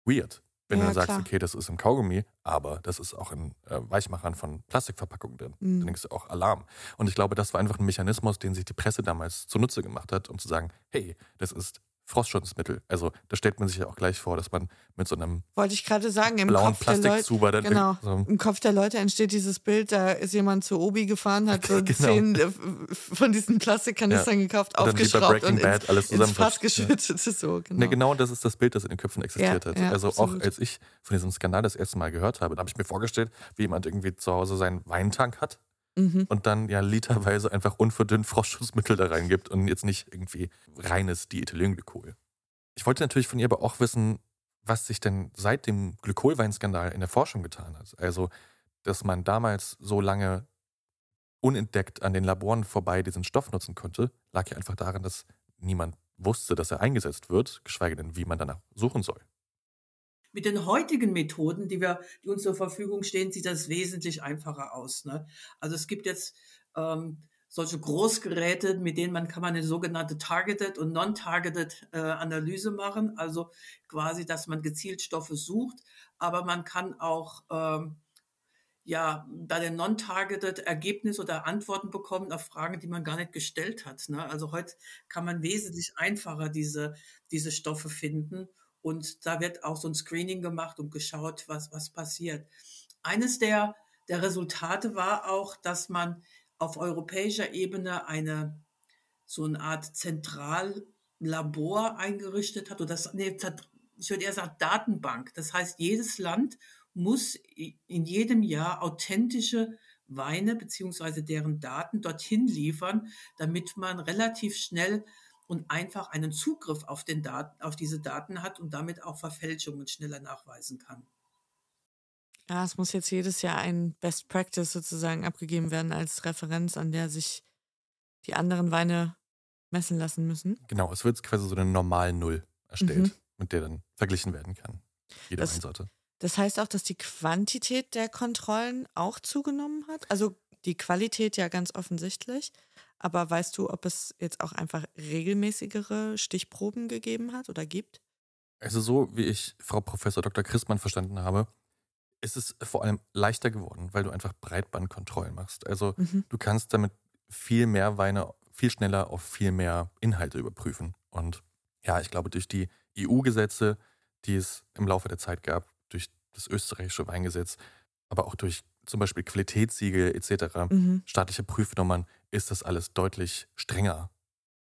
weird, wenn Ja, du sagst, klar. okay, das ist im Kaugummi, aber das ist auch in äh, Weichmachern von Plastikverpackungen drin. Mhm. Dann denkst du auch Alarm. Und ich glaube, das war einfach ein Mechanismus, den sich die Presse damals zunutze gemacht hat, um zu sagen, hey, das ist Frostschutzmittel. Also da stellt man sich ja auch gleich vor, dass man mit so einem Wollte ich gerade sagen, im blauen Kopf der Leute. Plastikzuber dann Genau. so, Im Kopf der Leute entsteht dieses Bild, da ist jemand zu Obi gefahren, hat so Genau. zehn äh, von diesen Plastikkanistern gekauft, Und dann aufgeschraubt Breaking und Bad ins, alles ins Fass geschüttet. So, genau. Ne, genau das ist das Bild, das in den Köpfen existiert Ja, hat. ja, also absolut. auch als ich von diesem Skandal das erste Mal gehört habe, da habe ich mir vorgestellt, wie jemand irgendwie zu Hause seinen Weintank hat Mhm. und dann ja literweise einfach unverdünnt Frostschutzmittel da reingibt und jetzt nicht irgendwie reines Diethylenglykol. Ich wollte natürlich von ihr aber auch wissen, was sich denn seit dem Glykolweinskandal in der Forschung getan hat. Also, dass man damals so lange unentdeckt an den Laboren vorbei diesen Stoff nutzen konnte, lag ja einfach daran, dass niemand wusste, dass er eingesetzt wird, geschweige denn, wie man danach suchen soll. Mit den heutigen Methoden, die wir, die uns zur Verfügung stehen, sieht das wesentlich einfacher aus. Ne? Also es gibt jetzt ähm, solche Großgeräte, mit denen man kann man eine sogenannte Targeted und Non-Targeted äh, Analyse machen. Also quasi, dass man gezielt Stoffe sucht, aber man kann auch ähm, ja bei den Non-Targeted Ergebnisse oder Antworten bekommen auf Fragen, die man gar nicht gestellt hat. Ne? Also heute kann man wesentlich einfacher diese, diese Stoffe finden. Und da wird auch so ein Screening gemacht und geschaut, was, was passiert. Eines der, der Resultate war auch, dass man auf europäischer Ebene eine so eine Art Zentrallabor eingerichtet hat. Oder das, nee, ich würde eher sagen Datenbank. Das heißt, jedes Land muss in jedem Jahr authentische Weine beziehungsweise deren Daten dorthin liefern, damit man relativ schnell und einfach einen Zugriff auf, den Daten, auf diese Daten hat und damit auch Verfälschungen schneller nachweisen kann. Ja, es muss jetzt jedes Jahr ein Best Practice sozusagen abgegeben werden als Referenz, an der sich die anderen Weine messen lassen müssen. Genau, es wird quasi so eine normal Null erstellt, mit der dann verglichen werden kann. Jede Das- Weinsorte. Das heißt auch, dass die Quantität der Kontrollen auch zugenommen hat. Also die Qualität ja ganz offensichtlich. Aber weißt du, ob es jetzt auch einfach regelmäßigere Stichproben gegeben hat oder gibt? Also so wie ich Frau Professor Dr. Christmann verstanden habe, ist es vor allem leichter geworden, weil du einfach Breitbandkontrollen machst. Also Mhm. du kannst damit viel mehr Weine viel schneller auf viel mehr Inhalte überprüfen. Und ja, ich glaube, durch die EU-Gesetze, die es im Laufe der Zeit gab, durch das österreichische Weingesetz, aber auch durch zum Beispiel Qualitätssiegel etc., Mhm. staatliche Prüfnummern, ist das alles deutlich strenger,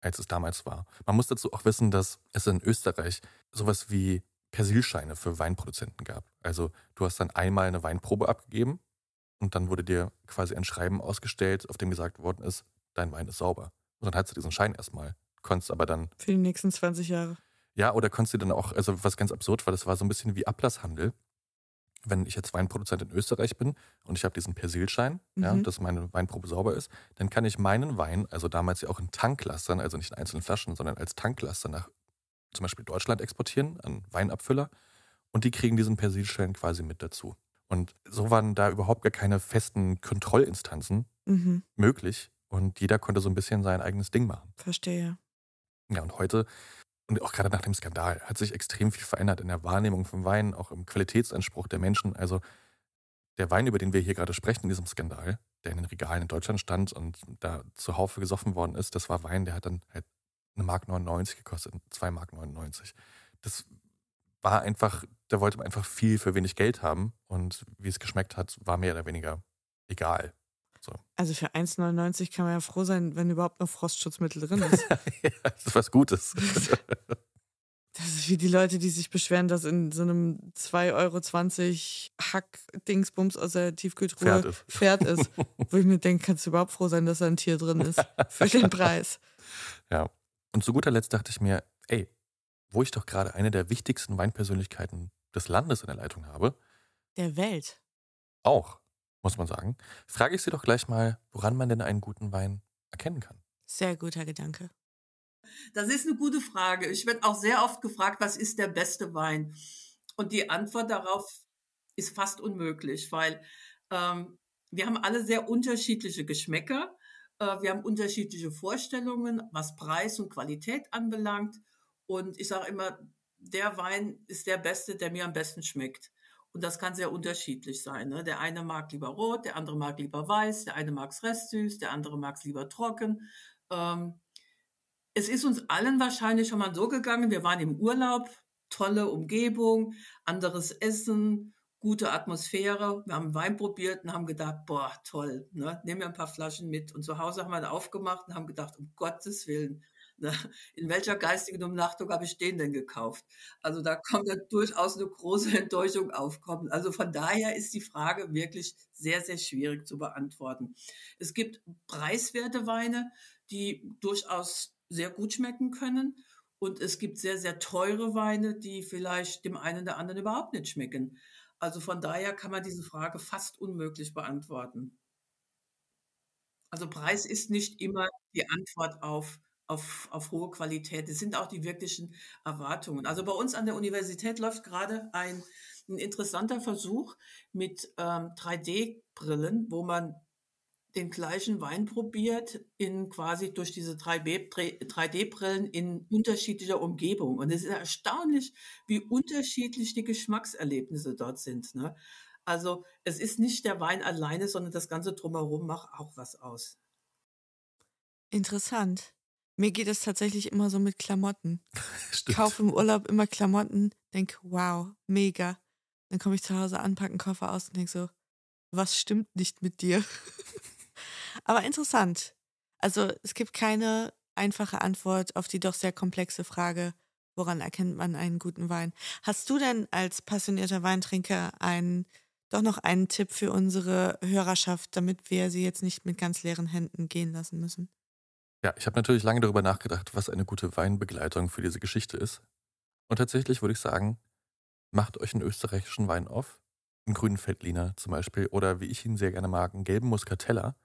als es damals war. Man muss dazu auch wissen, dass es in Österreich sowas wie Persilscheine für Weinproduzenten gab. Also du hast dann einmal eine Weinprobe abgegeben und dann wurde dir quasi ein Schreiben ausgestellt, auf dem gesagt worden ist, dein Wein ist sauber. Und dann hattest du diesen Schein erstmal. Konntest aber dann, Für die nächsten 20 Jahre. ja, oder konntest du dann auch, also was ganz absurd war, das war so ein bisschen wie Ablasshandel. Wenn ich jetzt Weinproduzent in Österreich bin und ich habe diesen Persilschein, ja, Mhm. dass meine Weinprobe sauber ist, dann kann ich meinen Wein, also damals ja auch in Tanklastern, also nicht in einzelnen Flaschen, sondern als Tanklaster nach zum Beispiel Deutschland exportieren an Weinabfüller und die kriegen diesen Persilschein quasi mit dazu. Und so waren da überhaupt gar keine festen Kontrollinstanzen Mhm. möglich und jeder konnte so ein bisschen sein eigenes Ding machen. Verstehe. Ja, und heute, und auch gerade nach dem Skandal, hat sich extrem viel verändert in der Wahrnehmung von Wein, auch im Qualitätsanspruch der Menschen. Also der Wein, über den wir hier gerade sprechen in diesem Skandal, der in den Regalen in Deutschland stand und da zuhaufe gesoffen worden ist, das war Wein, der hat dann halt eine Mark 99 gekostet, 2 Mark 99. Das war einfach, da wollte man einfach viel für wenig Geld haben und wie es geschmeckt hat, war mehr oder weniger egal. So. Also für 1,99 kann man ja froh sein, wenn überhaupt noch Frostschutzmittel drin ist. ja, das ist was Gutes. Das ist wie die Leute, die sich beschweren, dass in so einem 2,20 Euro Hack-Dingsbums aus der Tiefkühltruhe Pferd ist. Pferd ist. Wo ich mir denke, kannst du überhaupt froh sein, dass da ein Tier drin ist für den Preis. Ja. Und zu guter Letzt dachte ich mir, ey, wo ich doch gerade eine der wichtigsten Weinpersönlichkeiten des Landes in der Leitung habe, Der Welt. auch, muss man sagen, frage ich sie doch gleich mal, woran man denn einen guten Wein erkennen kann. Sehr guter Gedanke. Das ist eine gute Frage. Ich werde auch sehr oft gefragt, was ist der beste Wein? Und die Antwort darauf ist fast unmöglich, weil ähm, wir haben alle sehr unterschiedliche Geschmäcker. Äh, wir haben unterschiedliche Vorstellungen, was Preis und Qualität anbelangt. Und ich sage immer, der Wein ist der beste, der mir am besten schmeckt. Und das kann sehr unterschiedlich sein. Ne? Der eine mag lieber rot, der andere mag lieber weiß, der eine mag es restsüß, der andere mag es lieber trocken. Ähm, es ist uns allen wahrscheinlich schon mal so gegangen, wir waren im Urlaub, tolle Umgebung, anderes Essen, gute Atmosphäre. Wir haben Wein probiert und haben gedacht, boah, toll, ne? nehmen wir ein paar Flaschen mit. Und zu Hause haben wir aufgemacht und haben gedacht, um Gottes Willen? In welcher geistigen Umnachtung habe ich den denn gekauft? Also da kommt dann durchaus eine große Enttäuschung aufkommen. Also von daher ist die Frage wirklich sehr, sehr schwierig zu beantworten. Es gibt preiswerte Weine, die durchaus sehr gut schmecken können. Und es gibt sehr, sehr teure Weine, die vielleicht dem einen oder anderen überhaupt nicht schmecken. Also von daher kann man diese Frage fast unmöglich beantworten. Also Preis ist nicht immer die Antwort auf, auf, auf hohe Qualität. Es sind auch die wirklichen Erwartungen. Also bei uns an der Universität läuft gerade ein, ein interessanter Versuch mit ähm, 3D-Brillen, wo man den gleichen Wein probiert in quasi durch diese 3D-Brillen in unterschiedlicher Umgebung. Und es ist erstaunlich, wie unterschiedlich die Geschmackserlebnisse dort sind. Ne? Also es ist nicht der Wein alleine, sondern das Ganze drumherum macht auch was aus. Interessant. Mir geht es tatsächlich immer so mit Klamotten. Ich Stimmt. kaufe im Urlaub immer Klamotten, denke, wow, mega. Dann komme ich zu Hause an, packe einen Koffer aus und denke so, was stimmt nicht mit dir? Aber interessant. Also es gibt keine einfache Antwort auf die doch sehr komplexe Frage, woran erkennt man einen guten Wein? Hast du denn als passionierter Weintrinker einen, doch noch einen Tipp für unsere Hörerschaft, damit wir sie jetzt nicht mit ganz leeren Händen gehen lassen müssen? Ja, ich habe natürlich lange darüber nachgedacht, was eine gute Weinbegleitung für diese Geschichte ist. Und tatsächlich würde ich sagen, macht euch einen österreichischen Wein auf. Einen grünen Veltliner zum Beispiel. Oder wie ich ihn sehr gerne mag, einen gelben Muscatella.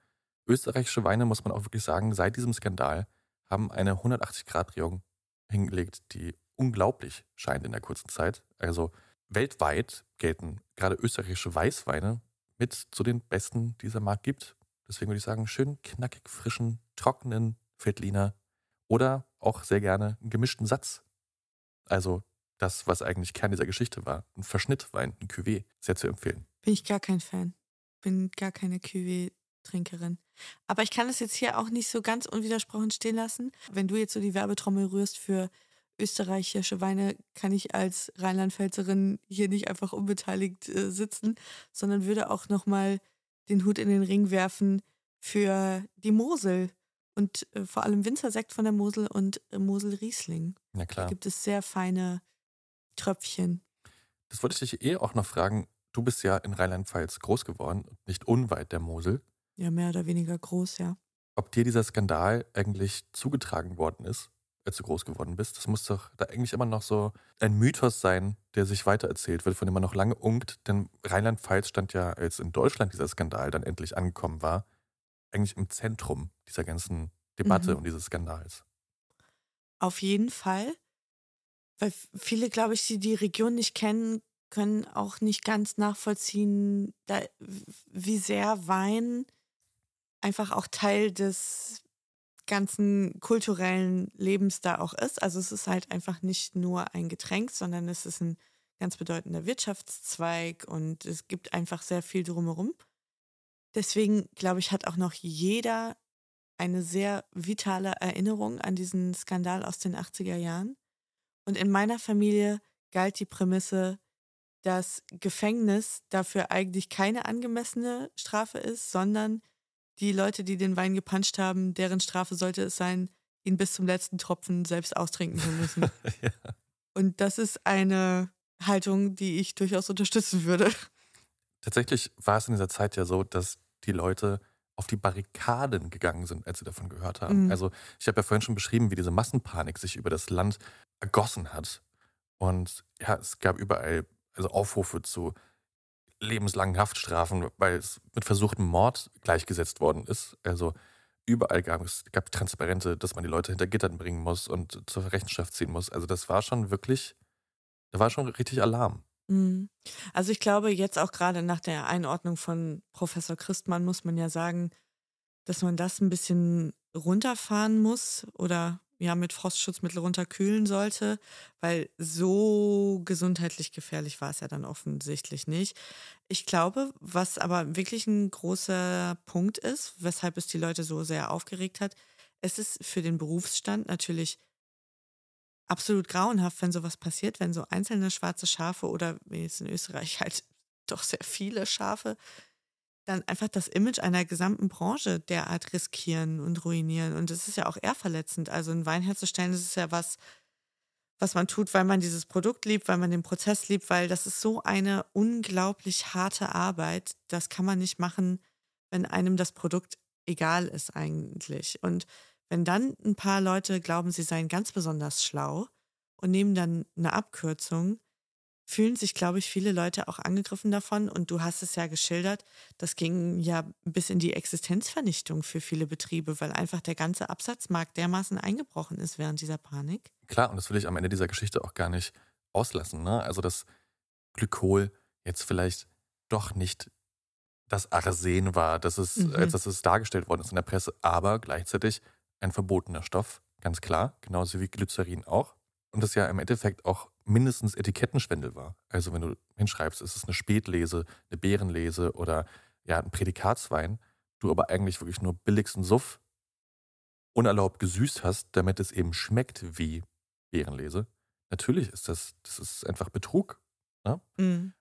Österreichische Weine, muss man auch wirklich sagen, seit diesem Skandal haben eine 180-Grad-Drehung hingelegt, die unglaublich scheint in der kurzen Zeit. Also weltweit gelten gerade österreichische Weißweine mit zu den besten, die es am Markt gibt. Deswegen würde ich sagen, schön knackig, frischen, trockenen Veltliner oder auch sehr gerne einen gemischten Satz. Also das, was eigentlich Kern dieser Geschichte war. Ein Verschnittwein, ein Cuvée, sehr zu empfehlen. Bin ich gar kein Fan. Bin gar keine Cuvée-Trinkerin. Aber ich kann es jetzt hier auch nicht so ganz unwidersprochen stehen lassen. Wenn du jetzt so die Werbetrommel rührst für österreichische Weine, kann ich als Rheinland-Pfälzerin hier nicht einfach unbeteiligt äh, sitzen, sondern würde auch nochmal den Hut in den Ring werfen für die Mosel und äh, vor allem Winzersekt von der Mosel und äh, Mosel Riesling. Ja Da klar. gibt es sehr feine Tröpfchen. Das wollte ich dich eh auch noch fragen. Du bist ja in Rheinland-Pfalz groß geworden, nicht unweit der Mosel. Ja, mehr oder weniger groß, ja. Ob dir dieser Skandal eigentlich zugetragen worden ist, als du groß geworden bist, das muss doch da eigentlich immer noch so ein Mythos sein, der sich weitererzählt wird, von dem man noch lange unkt. Denn Rheinland-Pfalz stand ja, als in Deutschland dieser Skandal dann endlich angekommen war, eigentlich im Zentrum dieser ganzen Debatte Mhm. und dieses Skandals. Auf jeden Fall. Weil viele, glaube ich, die die Region nicht kennen, können auch nicht ganz nachvollziehen, da, wie sehr Wein einfach auch Teil des ganzen kulturellen Lebens da auch ist. Also es ist halt einfach nicht nur ein Getränk, sondern es ist ein ganz bedeutender Wirtschaftszweig und es gibt einfach sehr viel drumherum. Deswegen, glaube ich, hat auch noch jeder eine sehr vitale Erinnerung an diesen Skandal aus den 80er Jahren. Und in meiner Familie galt die Prämisse, dass Gefängnis dafür eigentlich keine angemessene Strafe ist, sondern die Leute, die den Wein gepanscht haben, deren Strafe sollte es sein, ihn bis zum letzten Tropfen selbst austrinken zu müssen. ja. Und das ist eine Haltung, die ich durchaus unterstützen würde. Tatsächlich war es in dieser Zeit ja so, dass die Leute auf die Barrikaden gegangen sind, als sie davon gehört haben. Mhm. Also ich habe ja vorhin schon beschrieben, wie diese Massenpanik sich über das Land ergossen hat. Und ja, es gab überall also Aufrufe zu lebenslangen Haftstrafen, weil es mit versuchtem Mord gleichgesetzt worden ist. Also überall gab es gab Transparente, dass man die Leute hinter Gittern bringen muss und zur Rechenschaft ziehen muss. Also das war schon wirklich, da war schon richtig Alarm. Mhm. Also ich glaube, jetzt auch gerade nach der Einordnung von Professor Christmann muss man ja sagen, dass man das ein bisschen runterfahren muss oder ja mit Frostschutzmittel runterkühlen sollte, weil so gesundheitlich gefährlich war es ja dann offensichtlich nicht. Ich glaube, was aber wirklich ein großer Punkt ist, weshalb es die Leute so sehr aufgeregt hat, es ist für den Berufsstand natürlich absolut grauenhaft, wenn sowas passiert, wenn so einzelne schwarze Schafe oder wie jetzt in Österreich halt doch sehr viele Schafe dann einfach das Image einer gesamten Branche derart riskieren und ruinieren. Und das ist ja auch eher verletzend. Also ein Wein herzustellen, das ist ja was, was man tut, weil man dieses Produkt liebt, weil man den Prozess liebt, weil das ist so eine unglaublich harte Arbeit. Das kann man nicht machen, wenn einem das Produkt egal ist eigentlich. Und wenn dann ein paar Leute glauben, sie seien ganz besonders schlau und nehmen dann eine Abkürzung, fühlen sich, glaube ich, viele Leute auch angegriffen davon. Und du hast es ja geschildert, das ging ja bis in die Existenzvernichtung für viele Betriebe, weil einfach der ganze Absatzmarkt dermaßen eingebrochen ist während dieser Panik. Klar, und das will ich am Ende dieser Geschichte auch gar nicht auslassen. Ne? Also, dass Glykol jetzt vielleicht doch nicht das Arsen war, dass es, mhm. als dass es dargestellt worden ist in der Presse, aber gleichzeitig ein verbotener Stoff, ganz klar, genauso wie Glycerin auch. Und das ja im Endeffekt auch mindestens Etikettenschwindel war. Also wenn du hinschreibst, es ist eine Spätlese, eine Beerenlese oder ja, ein Prädikatswein, du aber eigentlich wirklich nur billigsten Suff unerlaubt gesüßt hast, damit es eben schmeckt wie Beerenlese. Natürlich ist das, das ist einfach Betrug. Ne? Mhm.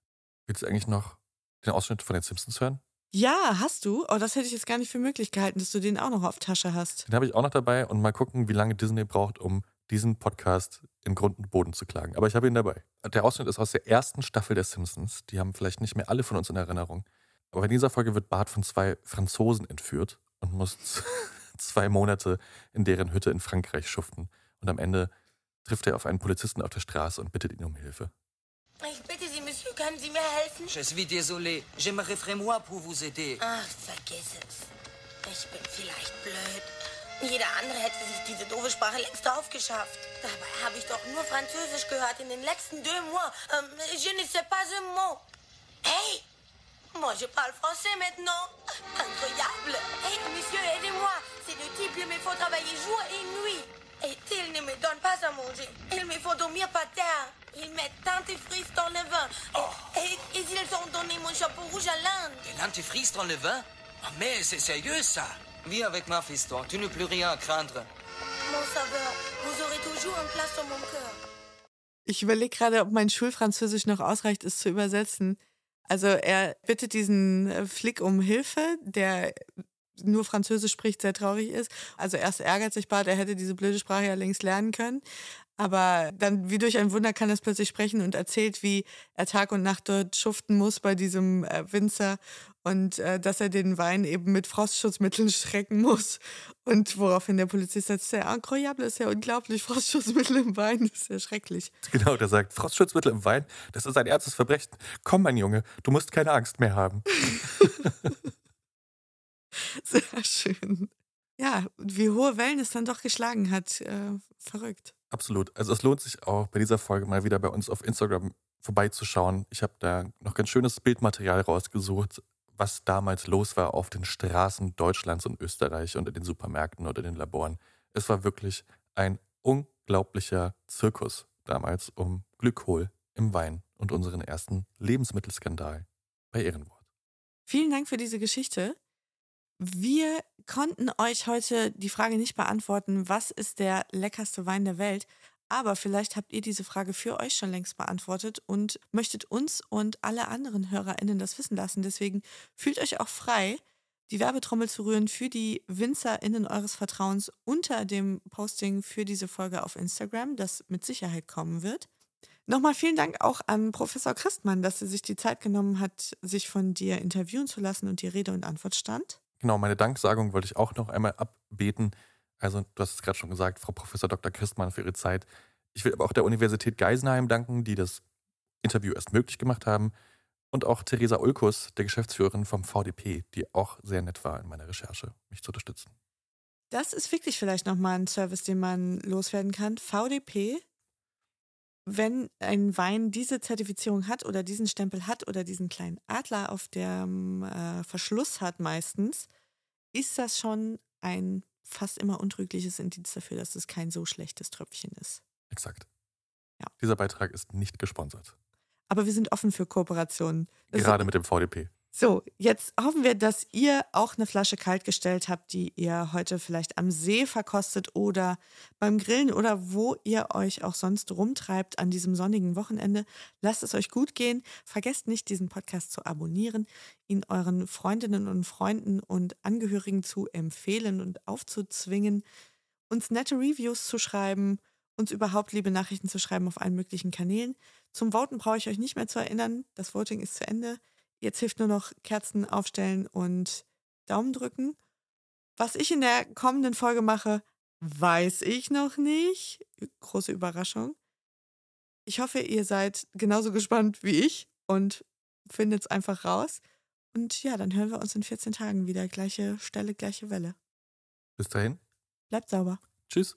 Willst du eigentlich noch den Ausschnitt von den Simpsons hören? Ja, hast du? Oh, das hätte ich jetzt gar nicht für möglich gehalten, dass du den auch noch auf Tasche hast. Den habe ich auch noch dabei und mal gucken, wie lange Disney braucht, um diesen Podcast in Grund und Boden zu klagen. Aber ich habe ihn dabei. Der Ausschnitt ist aus der ersten Staffel der Simpsons. Die haben vielleicht nicht mehr alle von uns in Erinnerung. Aber in dieser Folge wird Bart von zwei Franzosen entführt und muss zwei Monate in deren Hütte in Frankreich schuften. Und am Ende trifft er auf einen Polizisten auf der Straße und bittet ihn um Hilfe. Ich bitte können Sie mir helfen? Je suis désolé. J'aimerais moi pour vous aider. Ach, vergiss es. Ich bin vielleicht blöd. Jeder andere hätte sich diese doofe Sprache längst drauf geschafft. Dabei habe ich doch nur Französisch gehört in den letzten deux mois. Ähm, je ne sais pas un mot. Hey! Moi, je parle français maintenant. Incroyable. Hey, monsieur, aidez-moi. C'est le type, il me faut travailler jour et nuit. Et il ne me donne pas à manger. Il me faut dormir par terre. Ils mettent dentifrice dans le vin. Oh. Et, et, ils ont donné mon chapeau rouge à l'Inde. De dentifrice dans le vin oh, Mais c'est sérieux, ça Vis avec ma fiston, tu n'as plus rien à craindre. Mon sauveur, vous aurez toujours une place dans mon cœur. Ich überlege gerade, ob mein Schulfranzösisch noch ausreicht, es zu übersetzen. Also er bittet diesen äh, Flick um Hilfe, der nur Französisch spricht, sehr traurig ist. Also erst ärgert sich Bart, er hätte diese blöde Sprache ja längst lernen können. Aber dann, wie durch ein Wunder, kann er plötzlich sprechen und erzählt, wie er Tag und Nacht dort schuften muss bei diesem äh, Winzer und äh, dass er den Wein eben mit Frostschutzmitteln schrecken muss. Und woraufhin der Polizist sagt, ist ja incroyable, ist ja unglaublich, Frostschutzmittel im Wein, ist ja schrecklich. Genau, der sagt, Frostschutzmittel im Wein, das ist ein ernstes Verbrechen. Komm, mein Junge, du musst keine Angst mehr haben. Sehr schön. ja, wie hohe Wellen es dann doch geschlagen hat. Äh, verrückt. Absolut. Also es lohnt sich auch bei dieser Folge mal wieder bei uns auf Instagram vorbeizuschauen. Ich habe da noch ganz schönes Bildmaterial rausgesucht, was damals los war auf den Straßen Deutschlands und Österreich und in den Supermärkten oder den Laboren. Es war wirklich ein unglaublicher Zirkus damals um Glykol im Wein und unseren ersten Lebensmittelskandal bei Ehrenwort. Vielen Dank für diese Geschichte. Wir konnten euch heute die Frage nicht beantworten, was ist der leckerste Wein der Welt? Aber vielleicht habt ihr diese Frage für euch schon längst beantwortet und möchtet uns und alle anderen HörerInnen das wissen lassen. Deswegen fühlt euch auch frei, die Werbetrommel zu rühren für die WinzerInnen eures Vertrauens unter dem Posting für diese Folge auf Instagram, das mit Sicherheit kommen wird. Nochmal vielen Dank auch an Professor Christmann, dass er sich die Zeit genommen hat, sich von dir interviewen zu lassen und die Rede und Antwort stand. Genau, meine Danksagung wollte ich auch noch einmal abbeten. Also, du hast es gerade schon gesagt, Frau Professor Dr. Christmann für Ihre Zeit. Ich will aber auch der Universität Geisenheim danken, die das Interview erst möglich gemacht haben. Und auch Theresa Ulkus, der Geschäftsführerin vom VDP, die auch sehr nett war in meiner Recherche, mich zu unterstützen. Das ist wirklich vielleicht nochmal ein Service, den man loswerden kann. VDP, wenn ein Wein diese Zertifizierung hat oder diesen Stempel hat oder diesen kleinen Adler auf dem äh, Verschluss hat meistens, ist das schon ein fast immer untrügliches Indiz dafür, dass es kein so schlechtes Tröpfchen ist. Exakt. Ja. Dieser Beitrag ist nicht gesponsert. Aber wir sind offen für Kooperationen. Das Gerade mit dem VDP. So, jetzt hoffen wir, dass ihr auch eine Flasche kalt gestellt habt, die ihr heute vielleicht am See verkostet oder beim Grillen oder wo ihr euch auch sonst rumtreibt an diesem sonnigen Wochenende. Lasst es euch gut gehen. Vergesst nicht, diesen Podcast zu abonnieren, ihn euren Freundinnen und Freunden und Angehörigen zu empfehlen und aufzuzwingen, uns nette Reviews zu schreiben, uns überhaupt liebe Nachrichten zu schreiben auf allen möglichen Kanälen. Zum Voten brauche ich euch nicht mehr zu erinnern. Das Voting ist zu Ende. Jetzt hilft nur noch Kerzen aufstellen und Daumen drücken. Was ich in der kommenden Folge mache, weiß ich noch nicht. Große Überraschung. Ich hoffe, ihr seid genauso gespannt wie ich und findet es einfach raus. Und ja, dann hören wir uns in 14 Tagen wieder. Gleiche Stelle, gleiche Welle. Bis dahin. Bleibt sauber. Tschüss.